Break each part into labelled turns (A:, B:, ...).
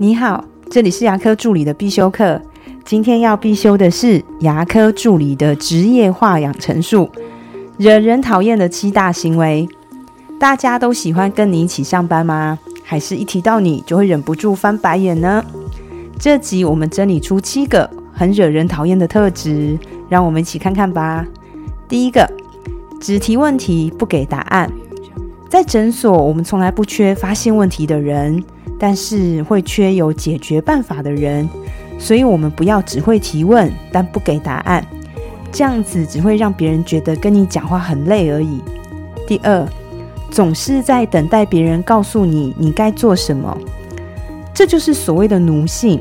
A: 你好，这里是牙科助理的必修课。今天要必修的是牙科助理的职业化养成术，惹人讨厌的七大行为。大家都喜欢跟你一起上班吗？还是一提到你就会忍不住翻白眼呢？这集我们整理出七个很惹人讨厌的特质，让我们一起看看吧。第一个，只提问题不给答案。在诊所，我们从来不缺发现问题的人。但是会缺有解决办法的人，所以我们不要只会提问但不给答案，这样子只会让别人觉得跟你讲话很累而已。第二，总是在等待别人告诉你你该做什么，这就是所谓的奴性。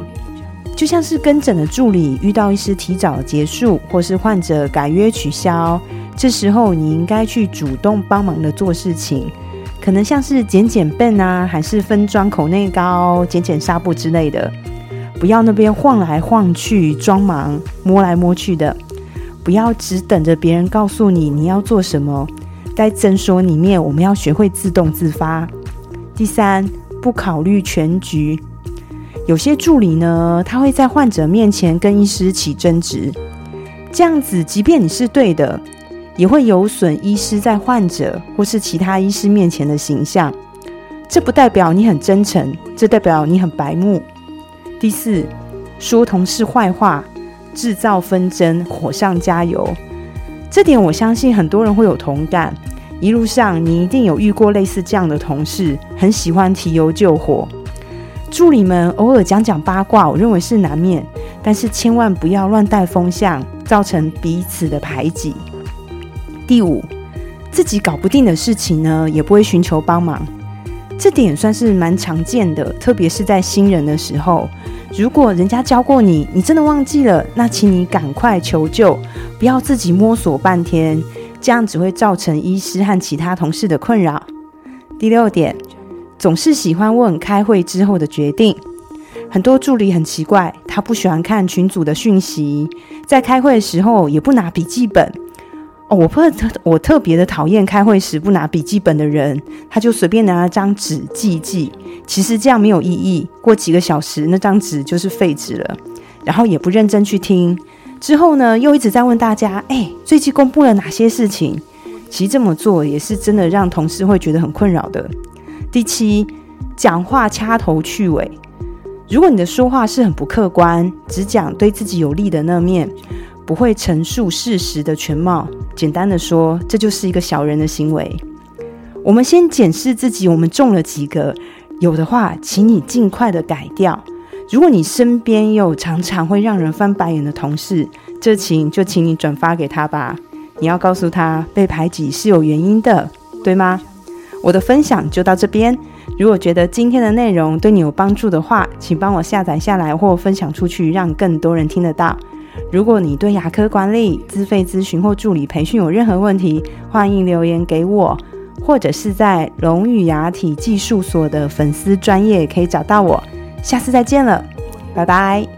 A: 就像是跟诊的助理遇到医师提早结束，或是患者改约取消，这时候你应该去主动帮忙的做事情。可能像是剪剪笨啊，还是分装口内膏、剪剪纱布之类的，不要那边晃来晃去装忙，摸来摸去的。不要只等着别人告诉你你要做什么，在诊所里面，我们要学会自动自发。第三，不考虑全局。有些助理呢，他会在患者面前跟医师起争执，这样子，即便你是对的。也会有损医师在患者或是其他医师面前的形象，这不代表你很真诚，这代表你很白目。第四，说同事坏话，制造纷争，火上加油。这点我相信很多人会有同感。一路上你一定有遇过类似这样的同事，很喜欢提油救火。助理们偶尔讲讲八卦，我认为是难免，但是千万不要乱带风向，造成彼此的排挤。第五，自己搞不定的事情呢，也不会寻求帮忙，这点算是蛮常见的，特别是在新人的时候。如果人家教过你，你真的忘记了，那请你赶快求救，不要自己摸索半天，这样只会造成医师和其他同事的困扰。第六点，总是喜欢问开会之后的决定，很多助理很奇怪，他不喜欢看群组的讯息，在开会的时候也不拿笔记本。哦，我特我特别的讨厌开会时不拿笔记本的人，他就随便拿了张纸记记，其实这样没有意义。过几个小时，那张纸就是废纸了。然后也不认真去听，之后呢，又一直在问大家：哎，最近公布了哪些事情？其实这么做也是真的让同事会觉得很困扰的。第七，讲话掐头去尾。如果你的说话是很不客观，只讲对自己有利的那面。不会陈述事实的全貌。简单的说，这就是一个小人的行为。我们先检视自己，我们中了几个？有的话，请你尽快的改掉。如果你身边有常常会让人翻白眼的同事，这情就请你转发给他吧。你要告诉他，被排挤是有原因的，对吗？我的分享就到这边。如果觉得今天的内容对你有帮助的话，请帮我下载下来或分享出去，让更多人听得到。如果你对牙科管理、自费咨询或助理培训有任何问题，欢迎留言给我，或者是在龙语牙体技术所的粉丝专业可以找到我。下次再见了，拜拜。